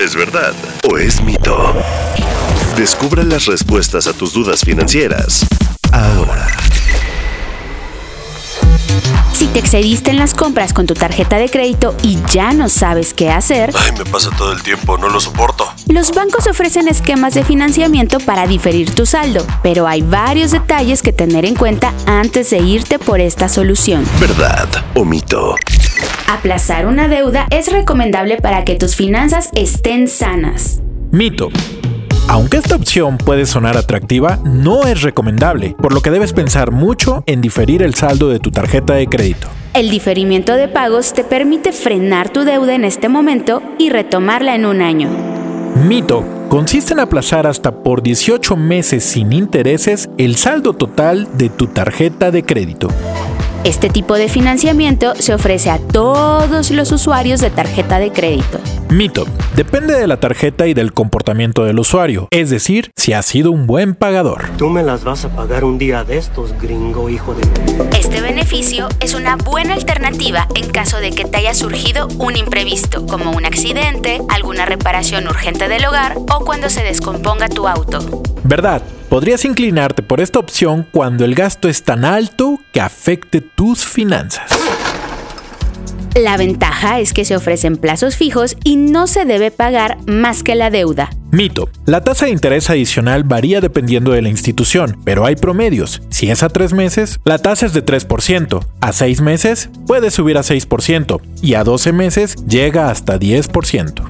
¿Es verdad o es mito? Descubra las respuestas a tus dudas financieras ahora. Si te excediste en las compras con tu tarjeta de crédito y ya no sabes qué hacer, Ay, me pasa todo el tiempo, no lo soporto. los bancos ofrecen esquemas de financiamiento para diferir tu saldo, pero hay varios detalles que tener en cuenta antes de irte por esta solución. ¿Verdad o mito? Aplazar una deuda es recomendable para que tus finanzas estén sanas. Mito. Aunque esta opción puede sonar atractiva, no es recomendable, por lo que debes pensar mucho en diferir el saldo de tu tarjeta de crédito. El diferimiento de pagos te permite frenar tu deuda en este momento y retomarla en un año. Mito. Consiste en aplazar hasta por 18 meses sin intereses el saldo total de tu tarjeta de crédito. Este tipo de financiamiento se ofrece a todos los usuarios de tarjeta de crédito. Mito. Depende de la tarjeta y del comportamiento del usuario, es decir, si ha sido un buen pagador. Tú me las vas a pagar un día de estos, gringo hijo de... Este beneficio es una buena alternativa en caso de que te haya surgido un imprevisto, como un accidente, alguna reparación urgente del hogar o cuando se descomponga tu auto. ¿Verdad? Podrías inclinarte por esta opción cuando el gasto es tan alto que afecte tus finanzas. La ventaja es que se ofrecen plazos fijos y no se debe pagar más que la deuda. Mito. La tasa de interés adicional varía dependiendo de la institución, pero hay promedios. Si es a 3 meses, la tasa es de 3%. A 6 meses, puede subir a 6%. Y a 12 meses, llega hasta 10%.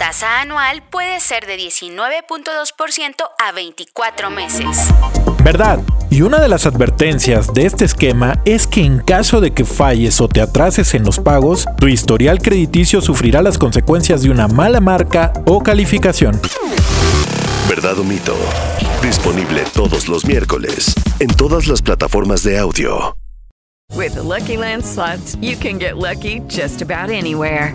Tasa anual puede ser de 19.2% a 24 meses. ¿Verdad? Y una de las advertencias de este esquema es que en caso de que falles o te atrases en los pagos, tu historial crediticio sufrirá las consecuencias de una mala marca o calificación. ¿Verdad o mito? Disponible todos los miércoles en todas las plataformas de audio. With the Lucky Land slots, you can get lucky just about anywhere.